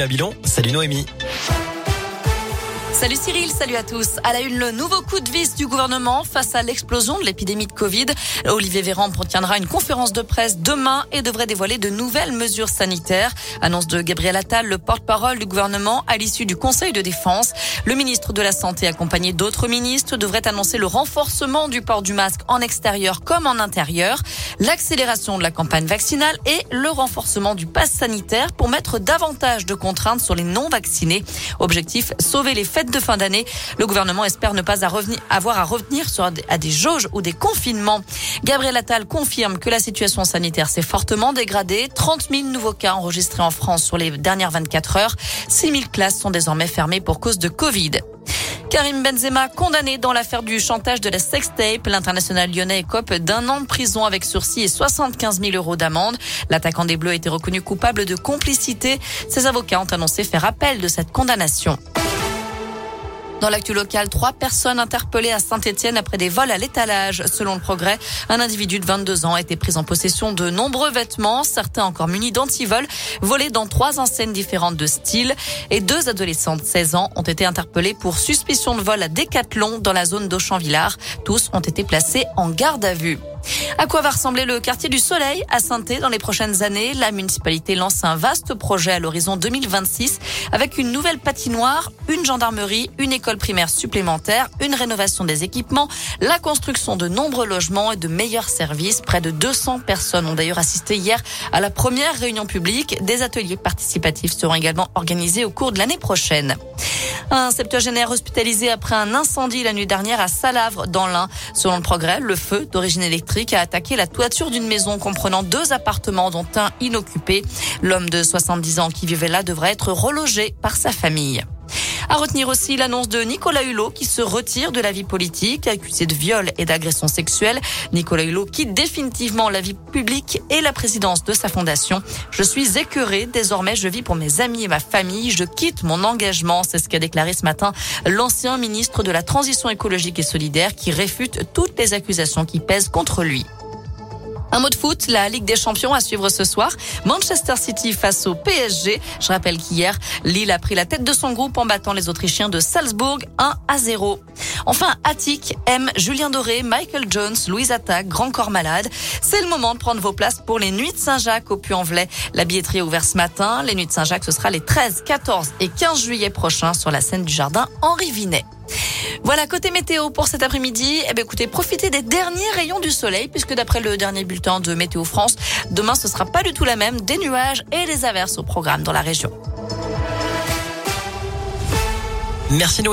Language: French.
à Bilon. Salut Noémie. Salut Cyril, salut à tous. À la une, le nouveau coup de vis du gouvernement face à l'explosion de l'épidémie de Covid. Olivier Véran tiendra une conférence de presse demain et devrait dévoiler de nouvelles mesures sanitaires. Annonce de Gabriel Attal, le porte-parole du gouvernement, à l'issue du Conseil de défense. Le ministre de la Santé, accompagné d'autres ministres, devrait annoncer le renforcement du port du masque en extérieur comme en intérieur, l'accélération de la campagne vaccinale et le renforcement du pass sanitaire pour mettre davantage de contraintes sur les non-vaccinés. Objectif, sauver les fêtes de fin d'année. Le gouvernement espère ne pas avoir à revenir sur à des jauges ou des confinements. Gabriel Attal confirme que la situation sanitaire s'est fortement dégradée. 30 000 nouveaux cas enregistrés en France sur les dernières 24 heures. 6 000 classes sont désormais fermées pour cause de Covid. Karim Benzema condamné dans l'affaire du chantage de la sextape. L'international lyonnais écope d'un an de prison avec sursis et 75 000 euros d'amende. L'attaquant des Bleus a été reconnu coupable de complicité. Ses avocats ont annoncé faire appel de cette condamnation. Dans l'actu local, trois personnes interpellées à Saint-Etienne après des vols à l'étalage. Selon le progrès, un individu de 22 ans a été pris en possession de nombreux vêtements, certains encore munis d'antivols, volés dans trois enseignes différentes de style. Et deux adolescents de 16 ans ont été interpellés pour suspicion de vol à Décathlon dans la zone d'Auchamp-Villard. Tous ont été placés en garde à vue. À quoi va ressembler le quartier du Soleil à saint dans les prochaines années? La municipalité lance un vaste projet à l'horizon 2026 avec une nouvelle patinoire, une gendarmerie, une école primaire supplémentaire, une rénovation des équipements, la construction de nombreux logements et de meilleurs services. Près de 200 personnes ont d'ailleurs assisté hier à la première réunion publique. Des ateliers participatifs seront également organisés au cours de l'année prochaine. Un septuagénaire hospitalisé après un incendie la nuit dernière à Salavre dans l'Ain. Selon le progrès, le feu d'origine électrique a attaqué la toiture d'une maison comprenant deux appartements dont un inoccupé. L'homme de 70 ans qui vivait là devrait être relogé par sa famille. À retenir aussi l'annonce de Nicolas Hulot qui se retire de la vie politique, accusé de viol et d'agression sexuelle. Nicolas Hulot quitte définitivement la vie publique et la présidence de sa fondation. Je suis écœuré. Désormais, je vis pour mes amis et ma famille. Je quitte mon engagement. C'est ce qu'a déclaré ce matin l'ancien ministre de la Transition écologique et solidaire qui réfute toutes les accusations qui pèsent contre lui. Un mot de foot, la Ligue des Champions à suivre ce soir. Manchester City face au PSG. Je rappelle qu'hier, Lille a pris la tête de son groupe en battant les Autrichiens de Salzbourg 1 à 0. Enfin, Attic, M, Julien Doré, Michael Jones, Louise Attaque, Grand Corps Malade. C'est le moment de prendre vos places pour les Nuits de Saint-Jacques au Puy-en-Velay. La billetterie est ouverte ce matin. Les Nuits de Saint-Jacques, ce sera les 13, 14 et 15 juillet prochains sur la scène du jardin Henri Vinet. Voilà, côté météo pour cet après-midi. Eh bien, écoutez, profitez des derniers rayons du soleil, puisque d'après le dernier bulletin de Météo France, demain, ce sera pas du tout la même. Des nuages et des averses au programme dans la région. Merci Noé.